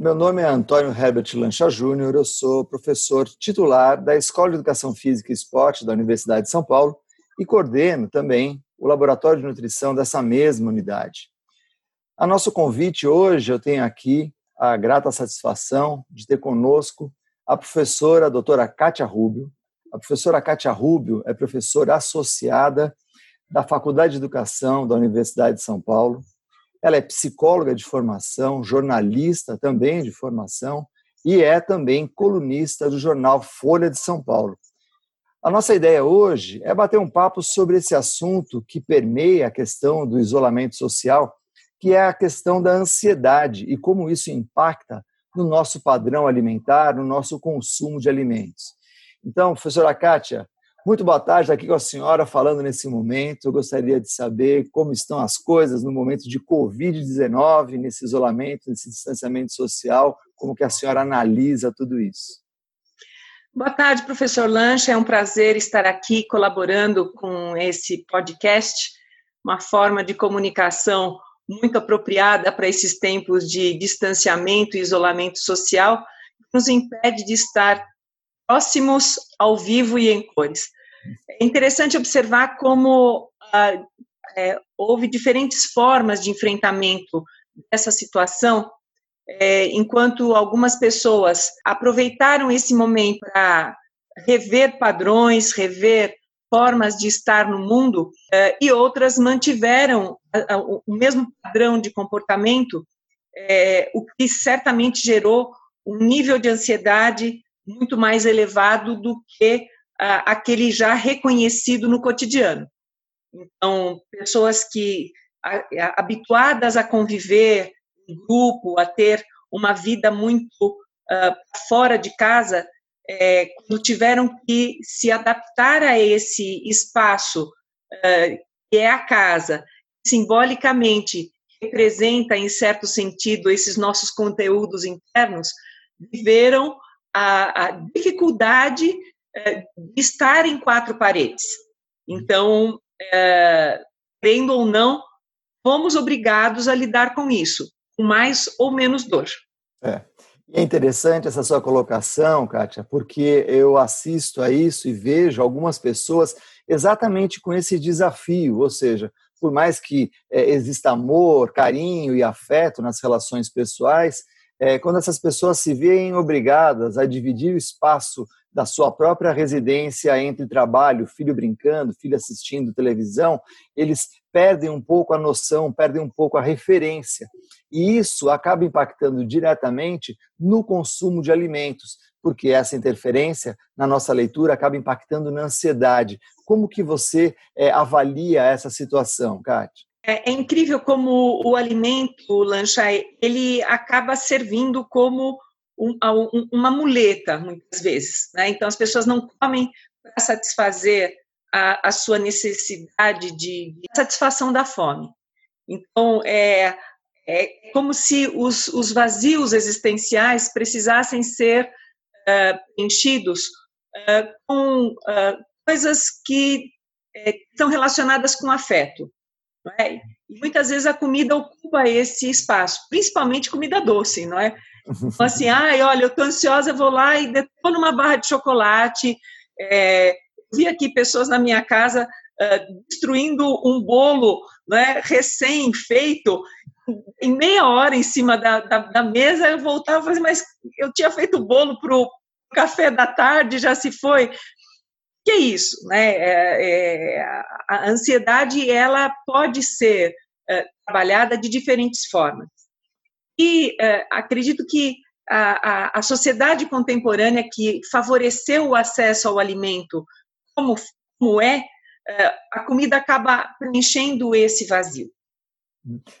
Meu nome é Antônio Herbert Lancha Júnior, eu sou professor titular da Escola de Educação Física e Esporte da Universidade de São Paulo e coordeno também o laboratório de nutrição dessa mesma unidade. A nosso convite hoje, eu tenho aqui a grata satisfação de ter conosco a professora a doutora Kátia Rubio. A professora Kátia Rubio é professora associada da Faculdade de Educação da Universidade de São Paulo. Ela é psicóloga de formação, jornalista também de formação e é também colunista do jornal Folha de São Paulo. A nossa ideia hoje é bater um papo sobre esse assunto que permeia a questão do isolamento social que é a questão da ansiedade e como isso impacta no nosso padrão alimentar, no nosso consumo de alimentos. Então, professora Kátia, muito boa tarde aqui com a senhora falando nesse momento. Eu gostaria de saber como estão as coisas no momento de Covid-19, nesse isolamento, nesse distanciamento social, como que a senhora analisa tudo isso. Boa tarde, professor Lancha. É um prazer estar aqui colaborando com esse podcast, uma forma de comunicação muito apropriada para esses tempos de distanciamento e isolamento social, nos impede de estar próximos ao vivo e em cores. É interessante observar como ah, é, houve diferentes formas de enfrentamento dessa situação, é, enquanto algumas pessoas aproveitaram esse momento para rever padrões, rever formas de estar no mundo, eh, e outras mantiveram o mesmo padrão de comportamento, eh, o que certamente gerou um nível de ansiedade muito mais elevado do que aquele já reconhecido no cotidiano. Então, pessoas que habituadas a conviver em grupo, a ter uma vida muito ah, fora de casa, é, quando tiveram que se adaptar a esse espaço é, que é a casa, simbolicamente representa, em certo sentido, esses nossos conteúdos internos, viveram a, a dificuldade é, estar em quatro paredes. Então, é, ou não, fomos obrigados a lidar com isso, com mais ou menos dor. É. É interessante essa sua colocação, Kátia, porque eu assisto a isso e vejo algumas pessoas exatamente com esse desafio, ou seja, por mais que é, exista amor, carinho e afeto nas relações pessoais, é, quando essas pessoas se veem obrigadas a dividir o espaço da sua própria residência entre trabalho, filho brincando, filho assistindo televisão, eles perdem um pouco a noção, perdem um pouco a referência. E isso acaba impactando diretamente no consumo de alimentos, porque essa interferência na nossa leitura acaba impactando na ansiedade. Como que você é, avalia essa situação, Kátia? É, é, incrível como o alimento, o lancha, ele acaba servindo como um, um, uma muleta, muitas vezes. Né? Então, as pessoas não comem para satisfazer a, a, sua necessidade de, de, satisfação da fome. Então, é, é como se os, os vazios existenciais precisassem ser enchidos uh, com uh, coisas que estão relacionadas com afeto. É? E muitas vezes a comida ocupa esse espaço, principalmente comida doce, não é? Assim, ai, olha, eu estou ansiosa, vou lá e detono uma barra de chocolate. É, vi aqui pessoas na minha casa uh, destruindo um bolo né, recém-feito, em meia hora em cima da, da, da mesa, eu voltava e falei, mas eu tinha feito o bolo para o café da tarde, já se foi. Que é isso, né? É, é, a ansiedade ela pode ser é, trabalhada de diferentes formas. E é, acredito que a, a, a, sociedade contemporânea que favoreceu o acesso ao alimento como, como é, é, a comida acaba preenchendo esse vazio.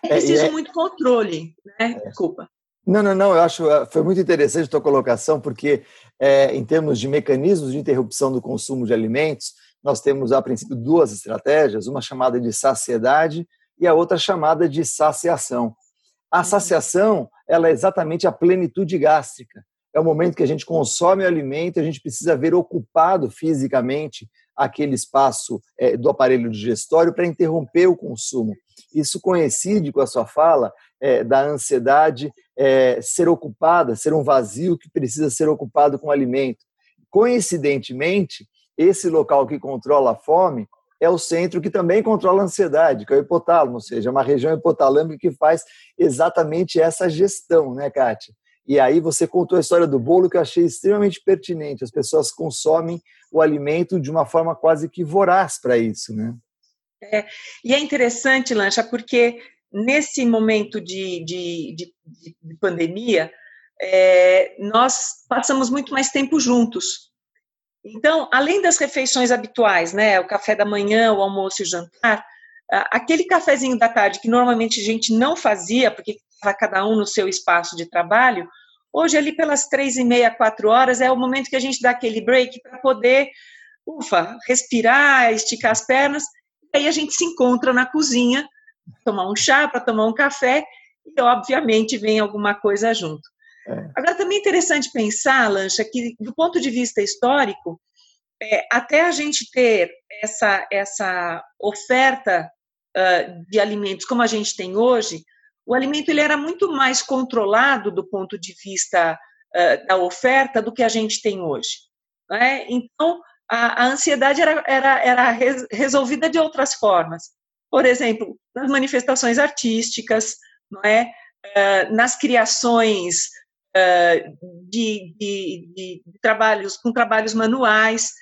É preciso é, muito controle, né? Desculpa. Não, não, não, eu acho foi muito interessante a tua colocação, porque é, em termos de mecanismos de interrupção do consumo de alimentos, nós temos, a princípio, duas estratégias, uma chamada de saciedade e a outra chamada de saciação. A saciação ela é exatamente a plenitude gástrica. É o momento que a gente consome o alimento, a gente precisa ver ocupado fisicamente aquele espaço é, do aparelho digestório para interromper o consumo. Isso coincide com a sua fala é, da ansiedade é, ser ocupada, ser um vazio que precisa ser ocupado com alimento. Coincidentemente, esse local que controla a fome é o centro que também controla a ansiedade, que é o hipotálamo, ou seja, é uma região hipotalâmica que faz exatamente essa gestão, né, Kátia? E aí você contou a história do bolo que eu achei extremamente pertinente. As pessoas consomem o alimento de uma forma quase que voraz para isso, né? É, e é interessante, Lancha, porque nesse momento de, de, de, de pandemia, é, nós passamos muito mais tempo juntos. Então, além das refeições habituais, né, o café da manhã, o almoço e o jantar, aquele cafezinho da tarde que normalmente a gente não fazia, porque estava cada um no seu espaço de trabalho, hoje ali pelas três e meia, quatro horas, é o momento que a gente dá aquele break para poder, ufa, respirar, esticar as pernas, e aí a gente se encontra na cozinha, tomar um chá, para tomar um café, e obviamente vem alguma coisa junto. É. Agora, também é interessante pensar, Lancha, que do ponto de vista histórico, é, até a gente ter essa, essa oferta uh, de alimentos como a gente tem hoje, o alimento ele era muito mais controlado do ponto de vista uh, da oferta do que a gente tem hoje. Né? Então, a, a, ansiedade era, era, era resolvida de outras formas. Por exemplo, nas manifestações artísticas, não é? Uh, nas criações de, de, de, trabalhos com trabalhos manuais.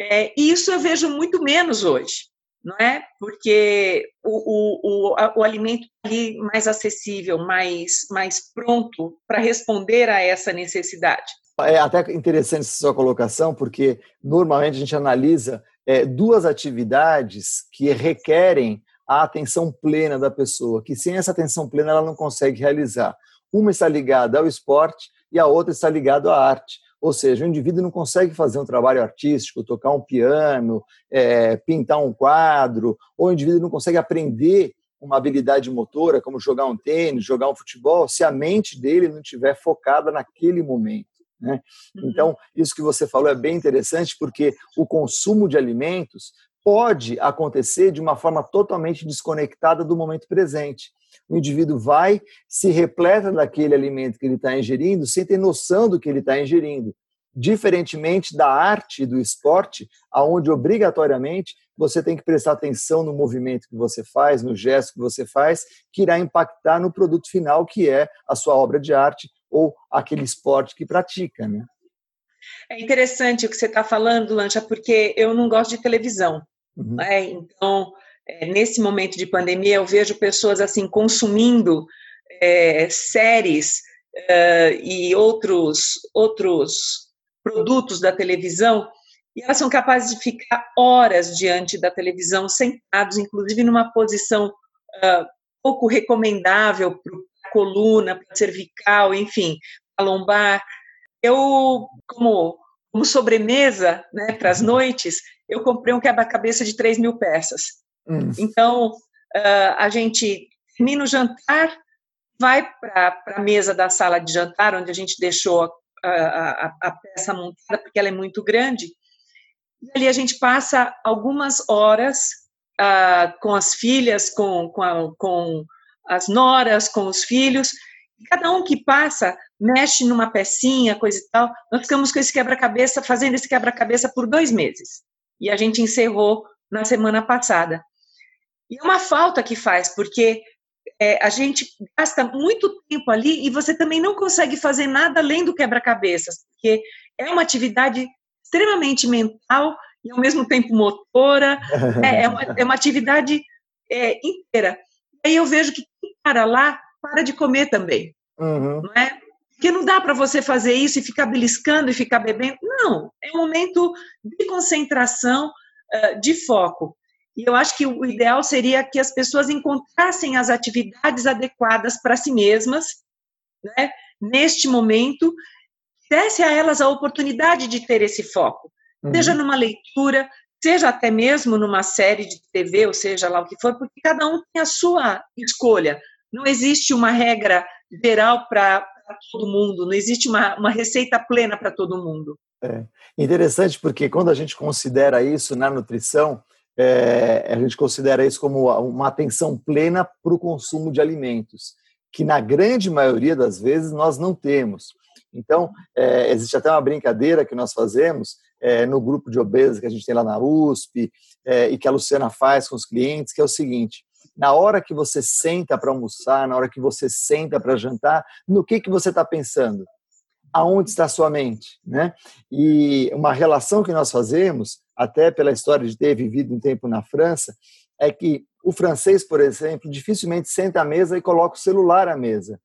É, isso eu vejo muito menos hoje, não é? Porque o, o, o, o alimento ali mais acessível, mais, mais pronto para responder a essa necessidade. É até interessante essa sua colocação, porque normalmente a gente analisa é, duas atividades que requerem a atenção plena da pessoa, que sem essa atenção plena ela não consegue realizar. Uma está ligada ao esporte e a outra está ligada à arte. Ou seja, o indivíduo não consegue fazer um trabalho artístico, tocar um piano, é, pintar um quadro, ou o indivíduo não consegue aprender uma habilidade motora, como jogar um tênis, jogar um futebol, se a mente dele não estiver focada naquele momento. Né? Uhum. Então, isso que você falou é bem interessante, porque o consumo de alimentos pode acontecer de uma forma totalmente desconectada do momento presente o indivíduo vai, se repleta daquele alimento que ele está ingerindo, sem ter noção do que ele está ingerindo. Diferentemente da arte do esporte, aonde obrigatoriamente você tem que prestar atenção no movimento que você faz, no gesto que você faz, que irá impactar no produto final, que é a sua obra de arte ou aquele esporte que pratica, né? É interessante o que você está falando, Lancha, porque eu não gosto de televisão. Uhum. Né? Então, é, nesse momento de pandemia, eu vejo pessoas assim consumindo é, séries é, e outros outros produtos da televisão e elas são capazes de ficar horas diante da televisão sentados, inclusive numa posição uh, pouco recomendável para a coluna, para cervical, enfim, para lombar. Eu, como, como sobremesa né, para as noites, eu comprei um quebra-cabeça de 3 mil peças. Hum. Então, uh, a gente termina o jantar, vai para a mesa da sala de jantar, onde a gente deixou a, a, a, peça montada, porque ela é muito grande, e ali a gente passa algumas horas uh, com as filhas, com, com, a, com as noras, com os filhos, e cada um que passa mexe numa pecinha, coisa e tal. Nós ficamos com esse quebra-cabeça, fazendo esse quebra-cabeça por dois meses. E a gente encerrou na semana passada. E é uma falta que faz, porque é, a gente gasta muito tempo ali e você também não consegue fazer nada além do quebra-cabeças, porque é uma atividade extremamente mental e ao mesmo tempo motora, é, é, uma, é uma, atividade é, inteira. E aí eu vejo que quem para lá para de comer também, uhum. não é? Porque não dá para você fazer isso e ficar beliscando e ficar bebendo. Não, é um momento de concentração, de foco. E eu acho que o ideal seria que as pessoas encontrassem as atividades adequadas para si mesmas, né, neste momento, desse a elas a oportunidade de ter esse foco, uhum. seja numa leitura, seja até mesmo numa série de TV, ou seja lá o que for, porque cada um tem a sua escolha. Não existe uma regra geral para todo mundo, não existe uma, uma receita plena para todo mundo. É interessante porque quando a gente considera isso na nutrição, é, a gente considera isso como uma atenção plena para o consumo de alimentos. que na grande maioria das vezes nós não temos. Então, é, existe até uma brincadeira que nós fazemos é, no grupo de obesos que a gente tem lá na USP é, e que a Luciana faz com os clientes, que é o seguinte: na hora que você senta para almoçar, na hora que você senta para jantar, no que, que você está pensando? Aonde está a sua mente? Né? E uma relação que nós fazemos, até pela história de ter vivido um tempo na França, é que o francês, por exemplo, dificilmente senta à mesa e coloca o celular à mesa.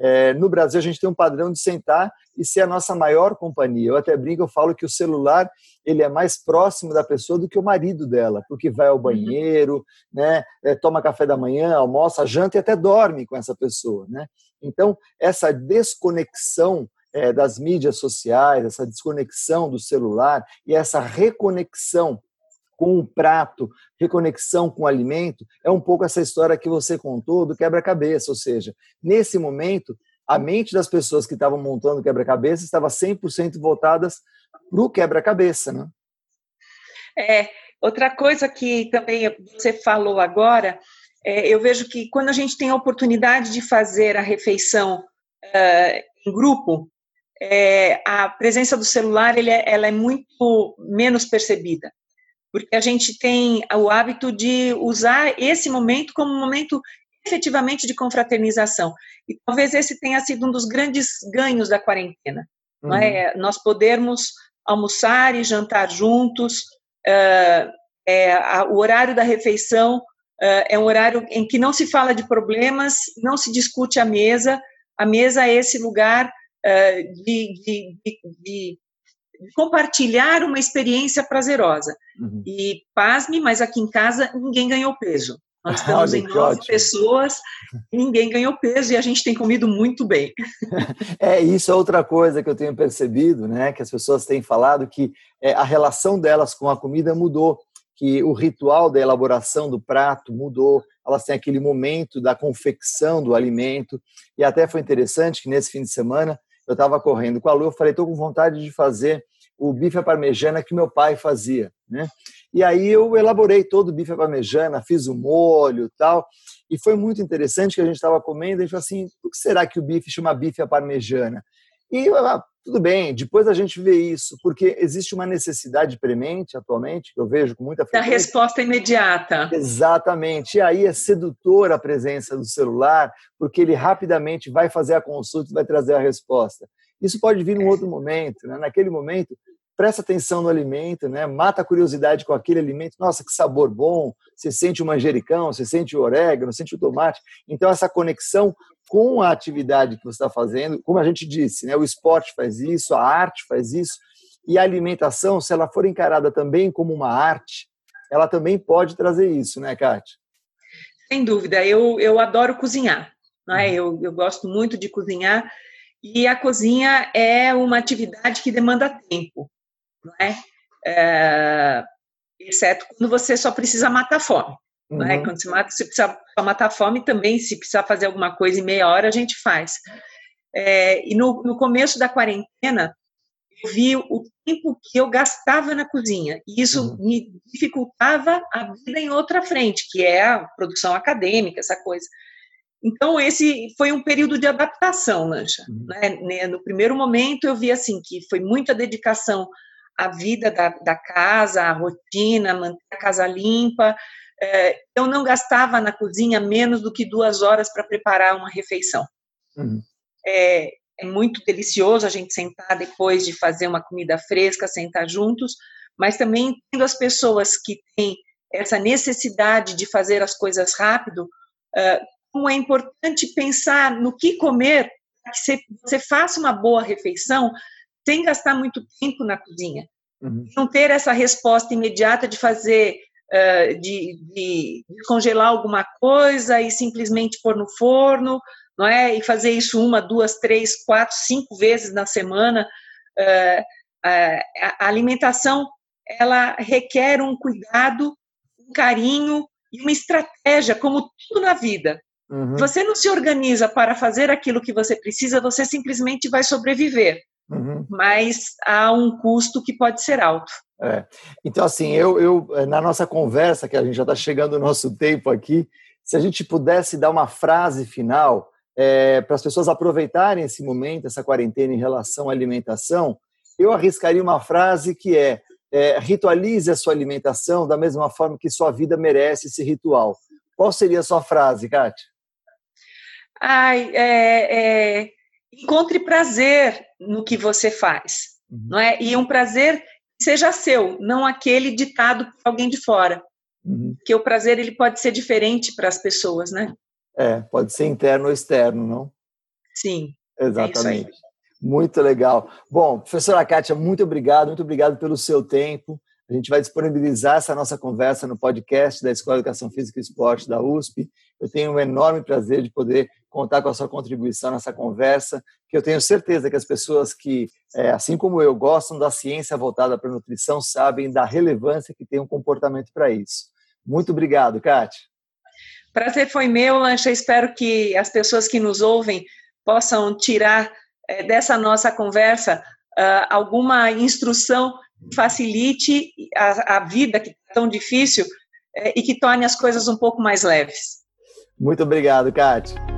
É, no Brasil, a gente tem um padrão de sentar e ser a nossa maior companhia. Eu até brinco, eu falo que o celular ele é mais próximo da pessoa do que o marido dela, porque vai ao uhum. banheiro, né, é, toma café da manhã, almoça, janta e até dorme com essa pessoa. Né? Então, essa desconexão é, das mídias sociais, essa desconexão do celular e essa reconexão com o prato, reconexão com o alimento, é um pouco essa história que você contou do quebra-cabeça. Ou seja, nesse momento, a mente das pessoas que estavam montando o quebra-cabeça estava 100% voltadas para o quebra-cabeça. Né? É, outra coisa que também você falou agora, é, eu vejo que quando a gente tem a oportunidade de fazer a refeição uh, em grupo, é, a presença do celular ele é, ela é muito menos percebida porque a gente tem o hábito de usar esse momento como um momento efetivamente de confraternização. E talvez esse tenha sido um dos grandes ganhos da quarentena. Uhum. É? Nós podermos almoçar e jantar juntos, uh, é, a, o horário da refeição uh, é um horário em que não se fala de problemas, não se discute a mesa, a mesa é esse lugar uh, de, de, de, de compartilhar uma experiência prazerosa. Uhum. E, pasme, mas aqui em casa ninguém ganhou peso. Nós estamos em nove pessoas, ninguém ganhou peso e a gente tem comido muito bem. É, isso é outra coisa que eu tenho percebido, né? Que as pessoas têm falado que é, a relação delas com a comida mudou, que o ritual da elaboração do prato mudou, elas têm aquele momento da confecção do alimento. E até foi interessante que nesse fim de semana eu estava correndo com a Lu, eu falei, estou com vontade de fazer o bife à parmejana que meu pai fazia, né? E aí eu elaborei todo o bife à parmejana, fiz o molho tal, e foi muito interessante que a gente estava comendo, a gente falou assim, por que será que o bife chama bife à parmejana? E ah, tudo bem, depois a gente vê isso, porque existe uma necessidade premente atualmente, que eu vejo com muita frequência. Da resposta imediata. Exatamente. E aí é sedutora a presença do celular, porque ele rapidamente vai fazer a consulta e vai trazer a resposta. Isso pode vir num outro momento, né? naquele momento, presta atenção no alimento, né? mata a curiosidade com aquele alimento. Nossa, que sabor bom! Você sente o manjericão, você sente o orégano, sente o tomate. Então, essa conexão com a atividade que você está fazendo, como a gente disse, né, o esporte faz isso, a arte faz isso, e a alimentação, se ela for encarada também como uma arte, ela também pode trazer isso, né, Kátia? Sem dúvida, eu, eu adoro cozinhar, né? Uhum. eu, eu gosto muito de cozinhar, e a cozinha é uma atividade que demanda tempo, não é? é exceto quando você só precisa matar fome. Uhum. Né? Quando se mata, precisa matar a fome também, se precisar fazer alguma coisa em meia hora, a gente faz. É, e no, no começo da quarentena, eu vi o tempo que eu gastava na cozinha, e isso uhum. me dificultava a vida em outra frente, que é a produção acadêmica, essa coisa. Então, esse foi um período de adaptação, Lancha. Uhum. Né? No primeiro momento, eu vi assim que foi muita dedicação à vida da, da casa, à rotina, manter a casa limpa, é, eu não gastava na cozinha menos do que duas horas para preparar uma refeição. Uhum. É, é, muito delicioso a gente sentar depois de fazer uma comida fresca, sentar juntos, mas também tendo as pessoas que têm essa necessidade de fazer as coisas rápido, uh, como é importante pensar no que comer para que você faça uma boa refeição sem gastar muito tempo na cozinha. Uhum. Não ter essa resposta imediata de fazer uh, de, de, congelar alguma coisa e simplesmente pôr no forno, não é? E fazer isso uma, duas, três, quatro, cinco vezes na semana. Uh, uh, a alimentação ela requer um cuidado, um carinho e uma estratégia, como tudo na vida. Uhum. Você não se organiza para fazer aquilo que você precisa, você simplesmente vai sobreviver. Uhum. Mas há um custo que pode ser alto. É. Então, assim, eu, eu, eh, na nossa conversa, que a gente já está chegando no nosso tempo aqui, se a gente pudesse dar uma frase final, é, para as pessoas aproveitarem esse momento, essa quarentena em relação à alimentação, eu arriscaria uma frase que é, é ritualize a sua alimentação da mesma forma que sua vida merece esse ritual. Qual seria a sua frase, Kátia? Ai, é, é, encontre prazer no que você faz, uhum. não é? E um prazer seja seu, não aquele ditado por alguém de fora. Uhum. Que o prazer ele pode ser diferente para as pessoas, né? É, pode ser interno ou externo, não? Sim. É Exatamente. É muito legal. Bom, professora Kátia, muito obrigado, muito obrigado pelo seu tempo. A gente vai disponibilizar essa nossa conversa no podcast da Escola de Educação Física e Esporte da USP. Eu tenho um enorme prazer de poder contar com a sua contribuição nessa conversa, que eu tenho certeza que as pessoas que, é, assim como eu, gostam da ciência voltada para a nutrição, sabem da relevância que tem um comportamento para isso. Muito obrigado, Kátia. Prazer foi meu, Lancha. Espero que as pessoas que nos ouvem possam tirar é, dessa nossa conversa uh, alguma instrução facilite a, a vida que é tão difícil é, e que torne as coisas um pouco mais leves. Muito obrigado, Kátia.